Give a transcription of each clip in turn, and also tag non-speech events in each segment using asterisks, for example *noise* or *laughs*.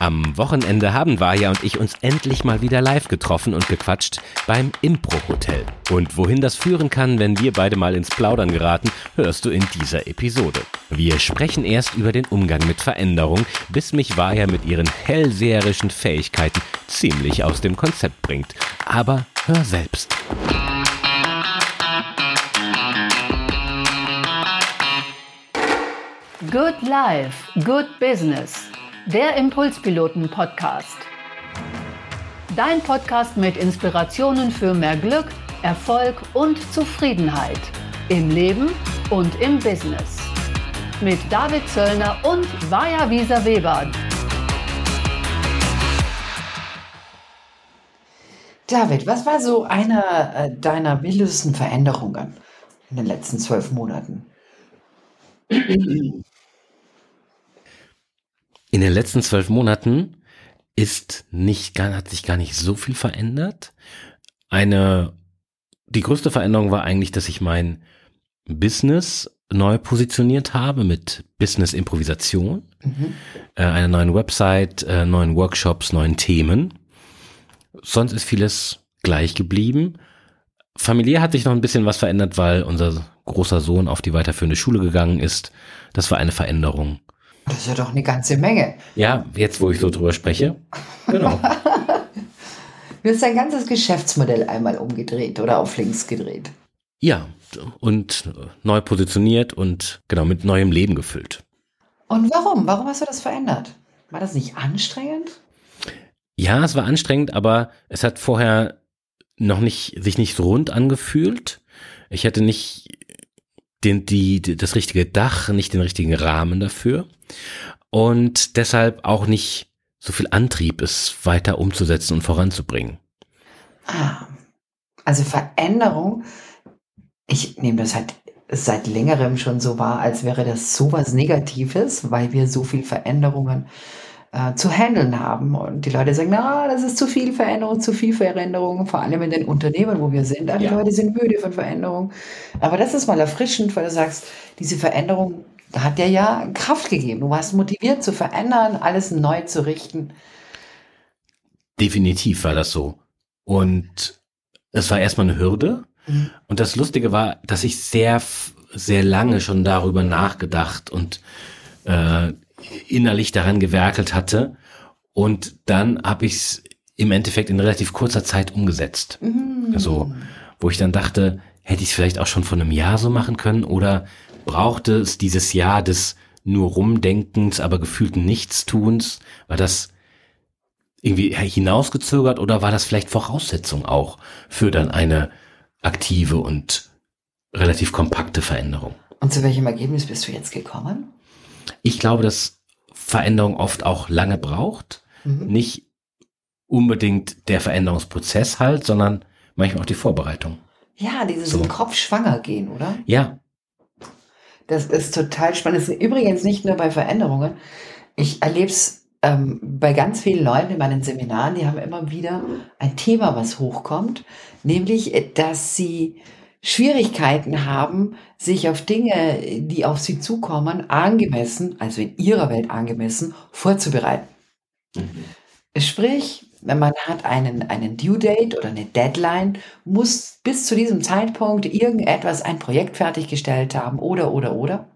Am Wochenende haben Vaja und ich uns endlich mal wieder live getroffen und gequatscht beim Impro-Hotel. Und wohin das führen kann, wenn wir beide mal ins Plaudern geraten, hörst du in dieser Episode. Wir sprechen erst über den Umgang mit Veränderung, bis mich Vaja mit ihren hellseherischen Fähigkeiten ziemlich aus dem Konzept bringt. Aber hör selbst. Good Life, Good Business. Der Impulspiloten-Podcast. Dein Podcast mit Inspirationen für mehr Glück, Erfolg und Zufriedenheit. Im Leben und im Business. Mit David Zöllner und Vaja Wieser Weber. David, was war so eine äh, deiner wildesten Veränderungen in den letzten zwölf Monaten? *clears throat* In den letzten zwölf Monaten ist nicht, hat sich gar nicht so viel verändert. Eine, die größte Veränderung war eigentlich, dass ich mein Business neu positioniert habe mit Business Improvisation, mhm. äh, einer neuen Website, äh, neuen Workshops, neuen Themen. Sonst ist vieles gleich geblieben. Familiär hat sich noch ein bisschen was verändert, weil unser großer Sohn auf die weiterführende Schule gegangen ist. Das war eine Veränderung. Das ist ja doch eine ganze Menge. Ja, jetzt, wo ich so drüber spreche. Genau. du hast dein ganzes Geschäftsmodell einmal umgedreht oder auf links gedreht. Ja, und neu positioniert und genau mit neuem Leben gefüllt. Und warum? Warum hast du das verändert? War das nicht anstrengend? Ja, es war anstrengend, aber es hat vorher noch nicht, sich nicht so rund angefühlt. Ich hatte nicht den, die, das richtige Dach, nicht den richtigen Rahmen dafür und deshalb auch nicht so viel Antrieb, es weiter umzusetzen und voranzubringen. Ah, also Veränderung, ich nehme das halt seit längerem schon so wahr, als wäre das so was Negatives, weil wir so viel Veränderungen äh, zu handeln haben. Und die Leute sagen, na, das ist zu viel Veränderung, zu viel Veränderung, vor allem in den Unternehmen, wo wir sind. Die ja. Leute sind müde von Veränderung. Aber das ist mal erfrischend, weil du sagst, diese Veränderung hat dir ja Kraft gegeben. Du warst motiviert zu verändern, alles neu zu richten. Definitiv war das so. Und es war erstmal eine Hürde. Mhm. Und das Lustige war, dass ich sehr, sehr lange schon darüber nachgedacht und äh, innerlich daran gewerkelt hatte. Und dann habe ich es im Endeffekt in relativ kurzer Zeit umgesetzt. Mhm. Also, wo ich dann dachte, hätte ich es vielleicht auch schon vor einem Jahr so machen können oder brauchte es dieses Jahr des nur Rumdenkens, aber gefühlten Nichtstuns? War das irgendwie hinausgezögert oder war das vielleicht Voraussetzung auch für dann eine aktive und relativ kompakte Veränderung? Und zu welchem Ergebnis bist du jetzt gekommen? Ich glaube, dass Veränderung oft auch lange braucht. Mhm. Nicht unbedingt der Veränderungsprozess halt, sondern manchmal auch die Vorbereitung. Ja, dieses so. im Kopf schwanger gehen, oder? Ja. Das ist total spannend. Das ist übrigens nicht nur bei Veränderungen. Ich erlebe es ähm, bei ganz vielen Leuten in meinen Seminaren, die haben immer wieder ein Thema, was hochkommt, nämlich, äh, dass sie Schwierigkeiten haben, sich auf Dinge, die auf sie zukommen, angemessen, also in ihrer Welt angemessen, vorzubereiten. Mhm. Sprich, wenn man hat einen, einen Due Date oder eine Deadline, muss bis zu diesem Zeitpunkt irgendetwas, ein Projekt fertiggestellt haben oder, oder, oder.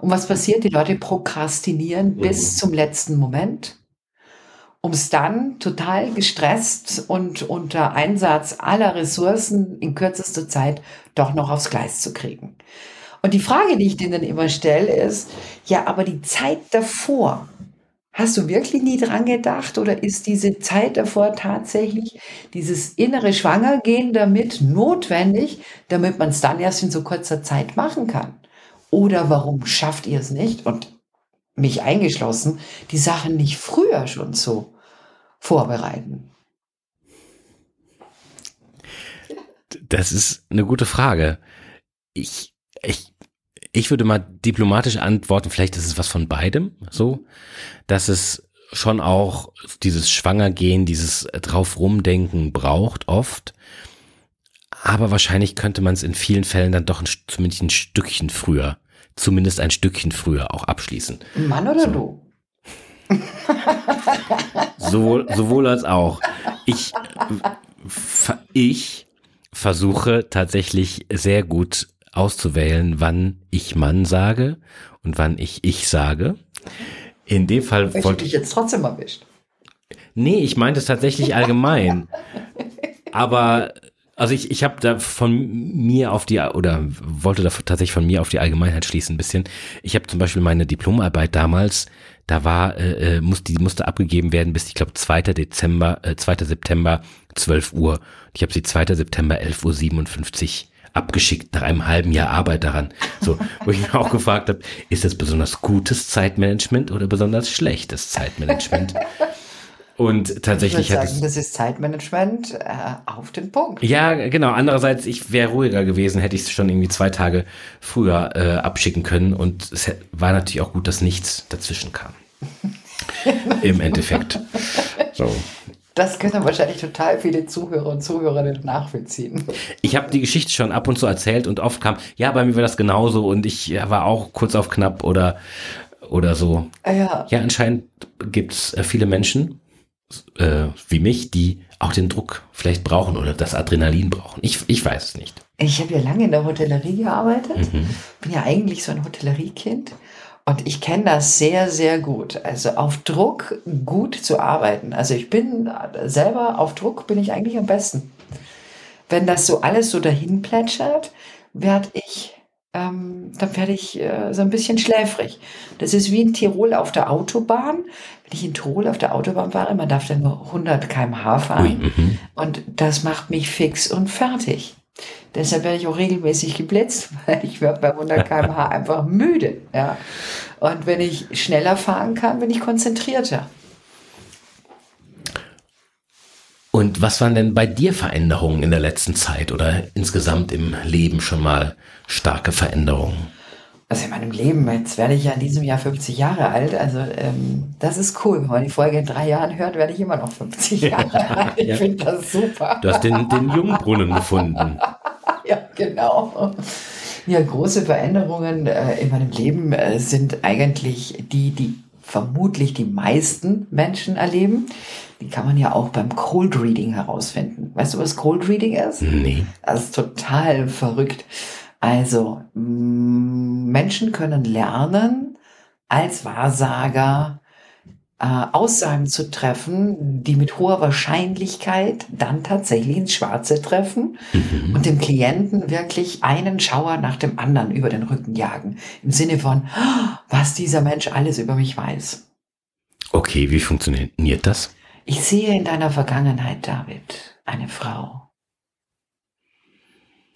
Und was passiert? Die Leute prokrastinieren mhm. bis zum letzten Moment um es dann total gestresst und unter Einsatz aller Ressourcen in kürzester Zeit doch noch aufs Gleis zu kriegen. Und die Frage, die ich denen immer stelle, ist, ja, aber die Zeit davor, hast du wirklich nie dran gedacht oder ist diese Zeit davor tatsächlich dieses innere Schwangergehen damit notwendig, damit man es dann erst in so kurzer Zeit machen kann? Oder warum schafft ihr es nicht? Und mich eingeschlossen, die Sachen nicht früher schon so vorbereiten? Das ist eine gute Frage. Ich, ich, ich würde mal diplomatisch antworten, vielleicht ist es was von beidem, so, dass es schon auch dieses Schwangergehen, dieses drauf rumdenken braucht oft. Aber wahrscheinlich könnte man es in vielen Fällen dann doch ein, zumindest ein Stückchen früher, zumindest ein Stückchen früher auch abschließen. Mann oder so. du? Sowohl, sowohl als auch. Ich, ich versuche tatsächlich sehr gut auszuwählen, wann ich Mann sage und wann ich ich sage. In dem Fall Weil wollte ich dich jetzt trotzdem erwischt. Nee, ich meinte es tatsächlich allgemein. *laughs* Aber also ich, ich habe da von mir auf die oder wollte da tatsächlich von mir auf die Allgemeinheit schließen ein bisschen. Ich habe zum Beispiel meine Diplomarbeit damals, da war äh, äh musste die musste abgegeben werden bis ich glaube 2. Dezember, äh, 2. September 12 Uhr. Ich habe sie 2. September 11.57 Uhr abgeschickt nach einem halben Jahr Arbeit daran. So, wo ich mir auch gefragt habe, ist das besonders gutes Zeitmanagement oder besonders schlechtes Zeitmanagement? Und tatsächlich ich würde hat sagen, es, das ist Zeitmanagement äh, auf den Punkt. ja, genau. Andererseits, ich wäre ruhiger gewesen, hätte ich es schon irgendwie zwei Tage früher äh, abschicken können. Und es war natürlich auch gut, dass nichts dazwischen kam. *laughs* Im Endeffekt. So. Das können wahrscheinlich total viele Zuhörer und Zuhörerinnen nachvollziehen. Ich habe die Geschichte schon ab und zu erzählt und oft kam, ja, bei mir war das genauso und ich ja, war auch kurz auf knapp oder, oder so. Ja, Ja, anscheinend gibt's äh, viele Menschen äh, wie mich, die auch den Druck vielleicht brauchen oder das Adrenalin brauchen. Ich, ich weiß es nicht. ich habe ja lange in der Hotellerie gearbeitet. Mhm. Bin ja eigentlich so ein Hotelleriekind. Und ich kenne das sehr, sehr gut. Also auf Druck gut zu arbeiten. Also ich bin selber auf Druck bin ich eigentlich am besten. Wenn das so alles so dahin plätschert, werde ich, ähm, dann werde ich äh, so ein bisschen schläfrig. Das ist wie in Tirol auf der Autobahn. Wenn ich in Tirol auf der Autobahn fahre, man darf da nur 100 km/h fahren. Mhm. Und das macht mich fix und fertig. Deshalb werde ich auch regelmäßig geblitzt, *laughs* weil ich werde bei 100 *laughs* km/h einfach müde. Ja. Und wenn ich schneller fahren kann, bin ich konzentrierter. Und was waren denn bei dir Veränderungen in der letzten Zeit oder insgesamt im Leben schon mal starke Veränderungen? Also in meinem Leben, jetzt werde ich ja in diesem Jahr 50 Jahre alt, also ähm, das ist cool. Wenn man die Folge in drei Jahren hört, werde ich immer noch 50 Jahre alt. Ich Ja. finde das super. Du hast den, den Jungbrunnen gefunden. *laughs* Ja, genau. Ja, große Veränderungen äh, in meinem Leben äh, sind eigentlich die, die vermutlich die meisten Menschen erleben. Die kann man ja auch beim Cold Reading herausfinden. Weißt du, was Cold Reading ist? Nee. Das ist total verrückt. Also, Menschen können lernen, als Wahrsager äh, Aussagen zu treffen, die mit hoher Wahrscheinlichkeit dann tatsächlich ins Schwarze treffen und dem Klienten wirklich einen Schauer nach dem anderen über den Rücken jagen. Im Sinne von, "Ah, was dieser Mensch alles über mich weiß. Okay, wie funktioniert das? Ich sehe in deiner Vergangenheit, David, eine Frau,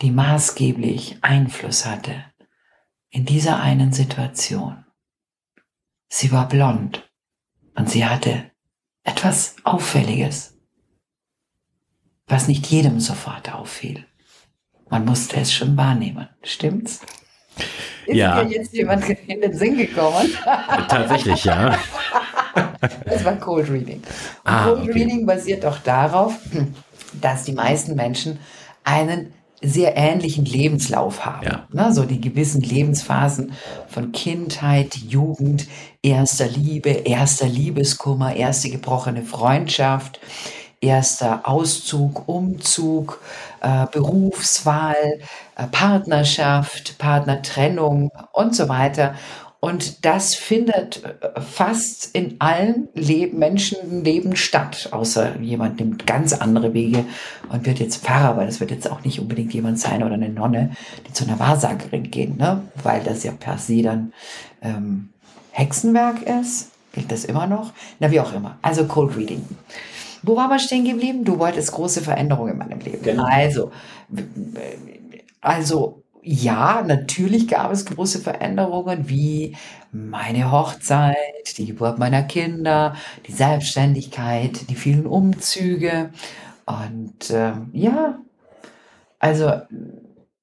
die maßgeblich Einfluss hatte in dieser einen Situation. Sie war blond und sie hatte etwas Auffälliges, was nicht jedem sofort auffiel. Man musste es schon wahrnehmen. Stimmt's? Ist Ja. dir jetzt jemand in den Sinn gekommen? Tatsächlich, ja. Das war Cold Reading. Und Ah, Cold okay. Reading basiert auch darauf, dass die meisten Menschen einen sehr ähnlichen Lebenslauf haben. Ja. Ne, so die gewissen Lebensphasen von Kindheit, Jugend, erster Liebe, erster Liebeskummer, erste gebrochene Freundschaft, erster Auszug, Umzug, äh, Berufswahl, äh, Partnerschaft, Partnertrennung und so weiter. Und das findet äh, fast in allen Leb Menschenleben statt, außer jemand nimmt ganz andere Wege und wird jetzt Pfarrer, weil das wird jetzt auch nicht unbedingt jemand sein oder eine Nonne, die zu einer Wahrsagerin gehen, ne? weil das ja per se dann ähm, Hexenwerk ist. Gilt das immer noch? Na, wie auch immer. Also Cold Reading. Wo waren wir stehen geblieben? Du wolltest große Veränderungen in meinem Leben. Genau. Also, also ja, natürlich gab es große Veränderungen wie meine Hochzeit, die Geburt meiner Kinder, die Selbstständigkeit, die vielen Umzüge und ähm, ja, also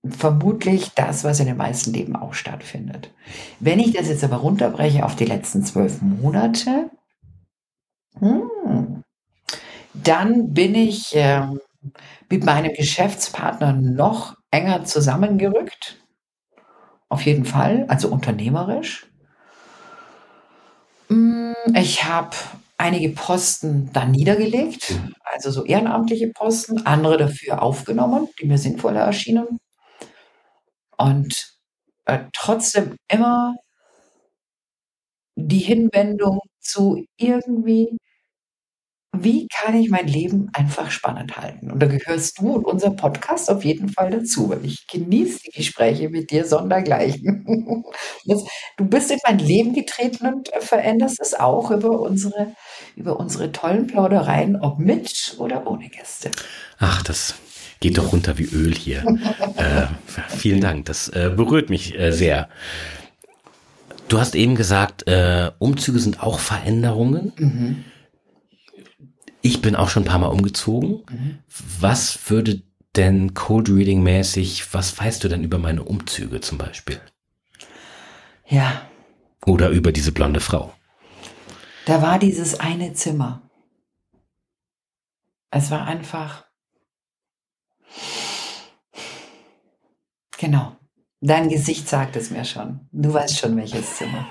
vermutlich das, was in den meisten Leben auch stattfindet. Wenn ich das jetzt aber runterbreche auf die letzten zwölf Monate, hm, dann bin ich ähm, mit meinem Geschäftspartner noch enger zusammengerückt. Auf jeden Fall, also unternehmerisch. Mm, Ich habe einige Posten dann niedergelegt, also so ehrenamtliche Posten, andere dafür aufgenommen, die mir sinnvoller erschienen. Und äh, trotzdem immer die Hinwendung zu irgendwie, wie kann ich mein Leben einfach spannend halten? Und da gehörst du und unser Podcast auf jeden Fall dazu, weil ich genieße die Gespräche mit dir sondergleichen. *laughs* Du bist in mein Leben getreten und veränderst es auch über unsere, über unsere tollen Plaudereien, ob mit oder ohne Gäste. Ach, das geht doch runter wie Öl hier. *laughs* äh, vielen Dank, das äh, berührt mich äh, sehr. Du hast eben gesagt, äh, Umzüge sind auch Veränderungen. Ich bin auch schon ein paar Mal umgezogen. Was würde denn Cold Reading mäßig, was weißt du denn über meine Umzüge zum Beispiel? Ja, Oder über diese blonde Frau? da war dieses eine Zimmer. Es war einfach. Genau. Dein Gesicht sagt es mir schon. Du weißt schon, welches Zimmer.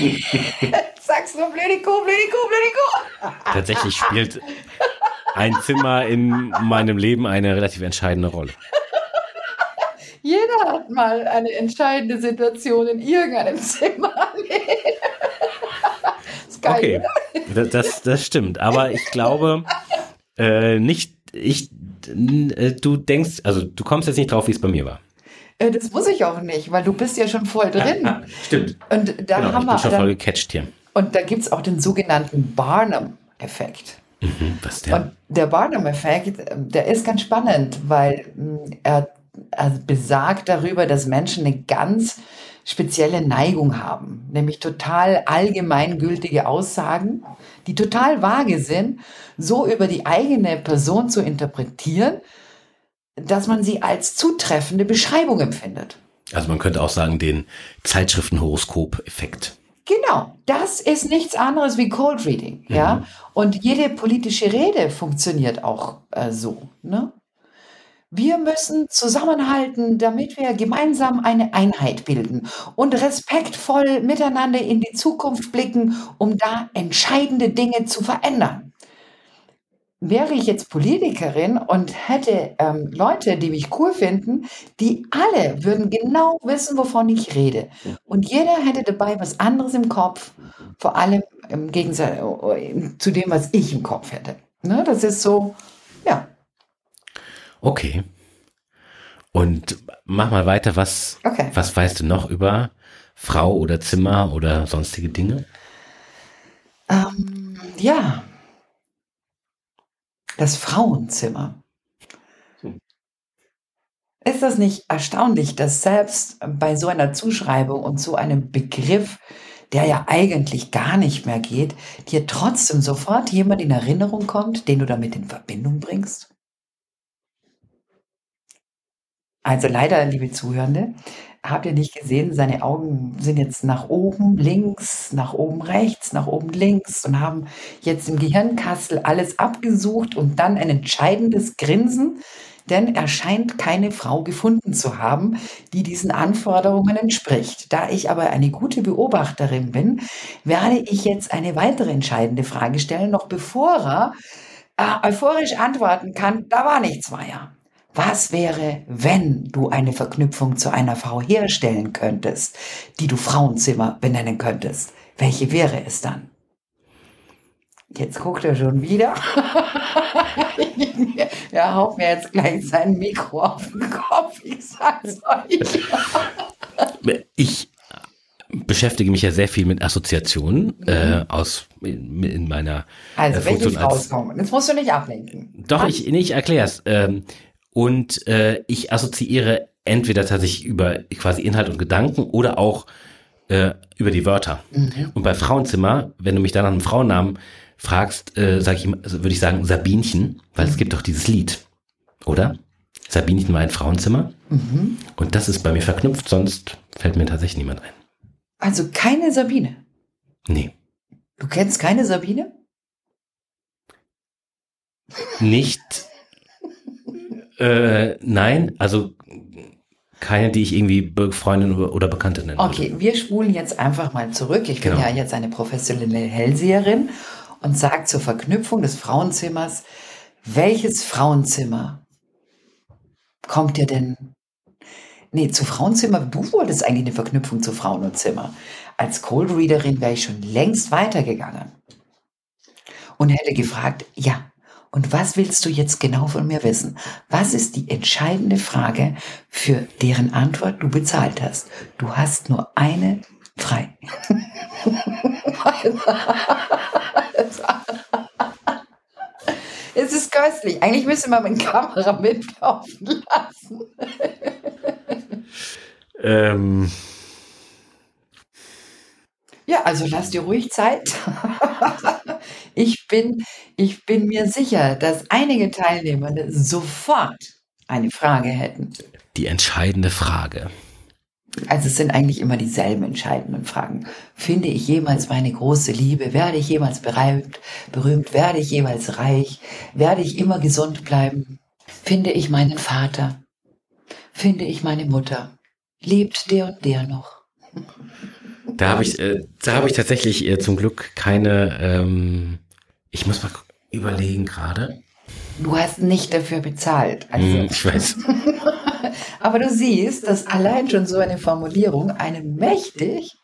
*laughs* Sag's nur, Kuh, blöde Kuh. Tatsächlich spielt ein Zimmer in meinem Leben eine relativ entscheidende Rolle. Jeder hat mal eine entscheidende Situation in irgendeinem Zimmer. ist geil, Okay, das, das, das stimmt. Aber ich glaube äh, nicht, ich, äh, du denkst, also du kommst jetzt nicht drauf, wie es bei mir war. Äh, Das muss ich auch nicht, weil du bist ja schon voll drin. *laughs* stimmt. Und da Genau, haben ich wir, bin schon voll gecatcht hier. Und da gibt es auch den sogenannten Barnum-Effekt. Mhm, was der? Und der Barnum-Effekt, äh, der ist ganz spannend, weil mh, er, er besagt darüber, dass Menschen eine ganz spezielle Neigung haben, nämlich total allgemeingültige Aussagen, die total vage sind, so über die eigene Person zu interpretieren, dass man sie als zutreffende Beschreibung empfindet. Also man könnte auch sagen, den Zeitschriftenhoroskop-Effekt. Genau, das ist nichts anderes wie Cold Reading, ja. Und jede politische Rede funktioniert auch äh, so. Ne? Wir müssen zusammenhalten, damit wir gemeinsam eine Einheit bilden und respektvoll miteinander in die Zukunft blicken, um da entscheidende Dinge zu verändern. Wäre ich jetzt Politikerin und hätte ähm, Leute, die mich cool finden, die alle würden genau wissen, wovon ich rede. Und jeder hätte dabei was anderes im Kopf, vor allem im Gegensatz äh, zu dem, was ich im Kopf hätte. Ne? Das ist so, ja, Okay. Und mach mal weiter, was, Okay. was weißt du noch über Frau oder Zimmer oder sonstige Dinge? Ähm, ja. Das Frauenzimmer. Ist das nicht erstaunlich, dass selbst bei so einer Zuschreibung und so einem Begriff, der ja eigentlich gar nicht mehr geht, dir trotzdem sofort jemand in Erinnerung kommt, den du damit in Verbindung bringst? Also leider, liebe Zuhörende, habt ihr nicht gesehen, seine Augen sind jetzt nach oben links, nach oben rechts, nach oben links und haben jetzt im Gehirnkastel alles abgesucht und dann ein entscheidendes Grinsen, denn er scheint keine Frau gefunden zu haben, die diesen Anforderungen entspricht. Da ich aber eine gute Beobachterin bin, werde ich jetzt eine weitere entscheidende Frage stellen, noch bevor er äh, euphorisch antworten kann, da war nichts weiter. Was wäre, wenn du eine Verknüpfung zu einer Frau herstellen könntest, die du Frauenzimmer benennen könntest? Welche wäre es dann? Jetzt guckt er schon wieder. *laughs* er haut mir jetzt gleich sein Mikro auf den Kopf. Ich sag's euch. Ich beschäftige mich ja sehr viel mit Assoziationen äh, aus in, in meiner Also, äh, Funktion Frau als kommen? Jetzt musst du nicht ablenken. Doch, ich, nee, ich erkläre es. Ähm, und äh, ich assoziiere entweder tatsächlich über quasi Inhalt und Gedanken oder auch äh, über die Wörter. Und bei Frauenzimmer, wenn du mich dann nach einem Frauennamen fragst, äh, sag ich, also würde ich sagen Sabinchen, weil es gibt doch dieses Lied, oder? Sabinchen war ein Frauenzimmer. Und das ist bei mir verknüpft, sonst fällt mir tatsächlich niemand ein. Also keine Sabine. Nee. Du kennst keine Sabine? Nicht. Äh, nein, also Keine, die ich irgendwie Freundin oder Bekannte nenne. Okay, wir spulen jetzt einfach mal zurück. Ich bin Genau. ja jetzt eine professionelle Hellseherin und sage zur Verknüpfung des Frauenzimmers, welches Frauenzimmer kommt dir denn? Nee, zu Frauenzimmer, du wolltest eigentlich eine Verknüpfung zu Frauen und Zimmer. Als Cold Readerin wäre ich schon längst weitergegangen und hätte gefragt, ja, und was willst du jetzt genau von mir wissen? Was ist die entscheidende Frage, für deren Antwort du bezahlt hast? Du hast nur eine frei. *laughs* es ist köstlich. Eigentlich müsste man mit Kamera mitlaufen lassen. Ähm, Ja, also lass dir ruhig Zeit. *laughs* ich, bin, ich bin mir sicher, dass einige Teilnehmende sofort eine Frage hätten. die entscheidende Frage. Also es sind eigentlich immer dieselben entscheidenden Fragen. Finde ich jemals meine große Liebe? Werde ich jemals berühmt? berühmt? Werde ich jemals reich? Werde ich immer gesund bleiben? Finde ich meinen Vater? Finde ich meine Mutter? Lebt der und der noch? Da habe ich, äh, da habe ich tatsächlich äh, zum Glück keine. Ähm, ich muss mal überlegen gerade. Du hast nicht dafür bezahlt. Also, Hm, ich weiß. *laughs* Aber du siehst, dass allein schon so eine Formulierung einen mächtig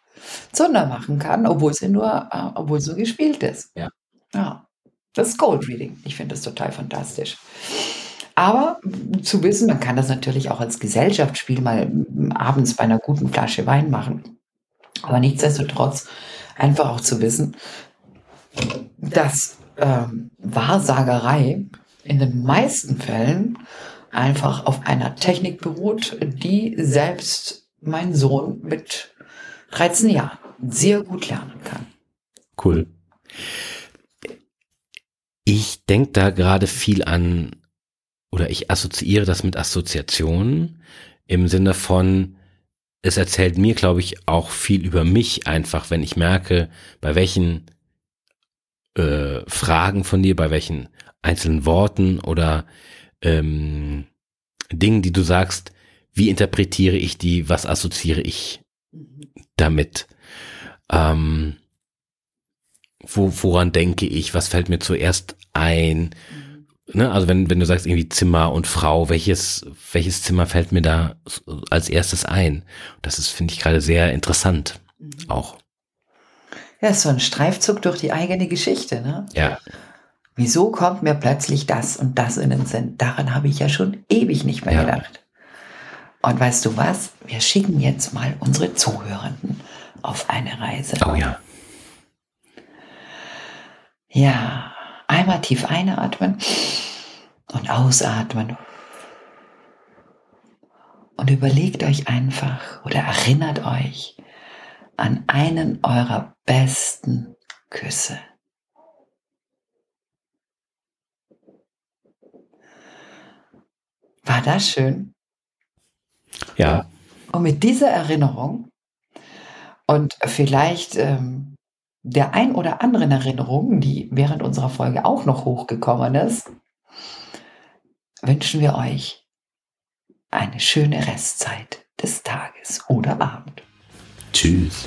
Zunder machen kann, obwohl sie nur, äh, obwohl so gespielt ist. Ja. Ja. Das ist Gold Reading. Ich finde das total fantastisch. Aber m, zu wissen, man kann das natürlich auch als Gesellschaftsspiel mal m, abends bei einer guten Flasche Wein machen. Aber nichtsdestotrotz einfach auch zu wissen, dass ähm, Wahrsagerei in den meisten Fällen einfach auf einer Technik beruht, die selbst mein Sohn mit 13 Jahren sehr gut lernen kann. Cool. Ich denke da gerade viel an, oder ich assoziiere das mit Assoziationen im Sinne von, es erzählt mir, glaube ich, auch viel über mich einfach, wenn ich merke, bei welchen äh, Fragen von dir, bei welchen einzelnen Worten oder ähm, Dingen, die du sagst, wie interpretiere ich die, was assoziiere ich damit? Ähm, wo, woran denke ich? Was fällt mir zuerst ein? Ne? Also wenn, wenn du sagst irgendwie Zimmer und Frau, welches, welches Zimmer fällt mir da als erstes ein? Das ist, finde ich, gerade sehr interessant. Auch. Ja, ist so ein Streifzug durch die eigene Geschichte. Ne? Ja. Wieso kommt mir plötzlich das und das in den Sinn? Daran habe ich ja schon ewig nicht mehr Ja. gedacht. Und weißt du was? Wir schicken jetzt mal unsere Zuhörenden auf eine Reise. Oh ja. Ja, einmal tief einatmen und ausatmen. Und überlegt euch einfach oder erinnert euch an einen eurer besten Küsse. War das schön? Ja. Und mit dieser Erinnerung und vielleicht ähm, der ein oder anderen Erinnerung, die während unserer Folge auch noch hochgekommen ist, wünschen wir euch eine schöne Restzeit des Tages oder Abend. Tschüss.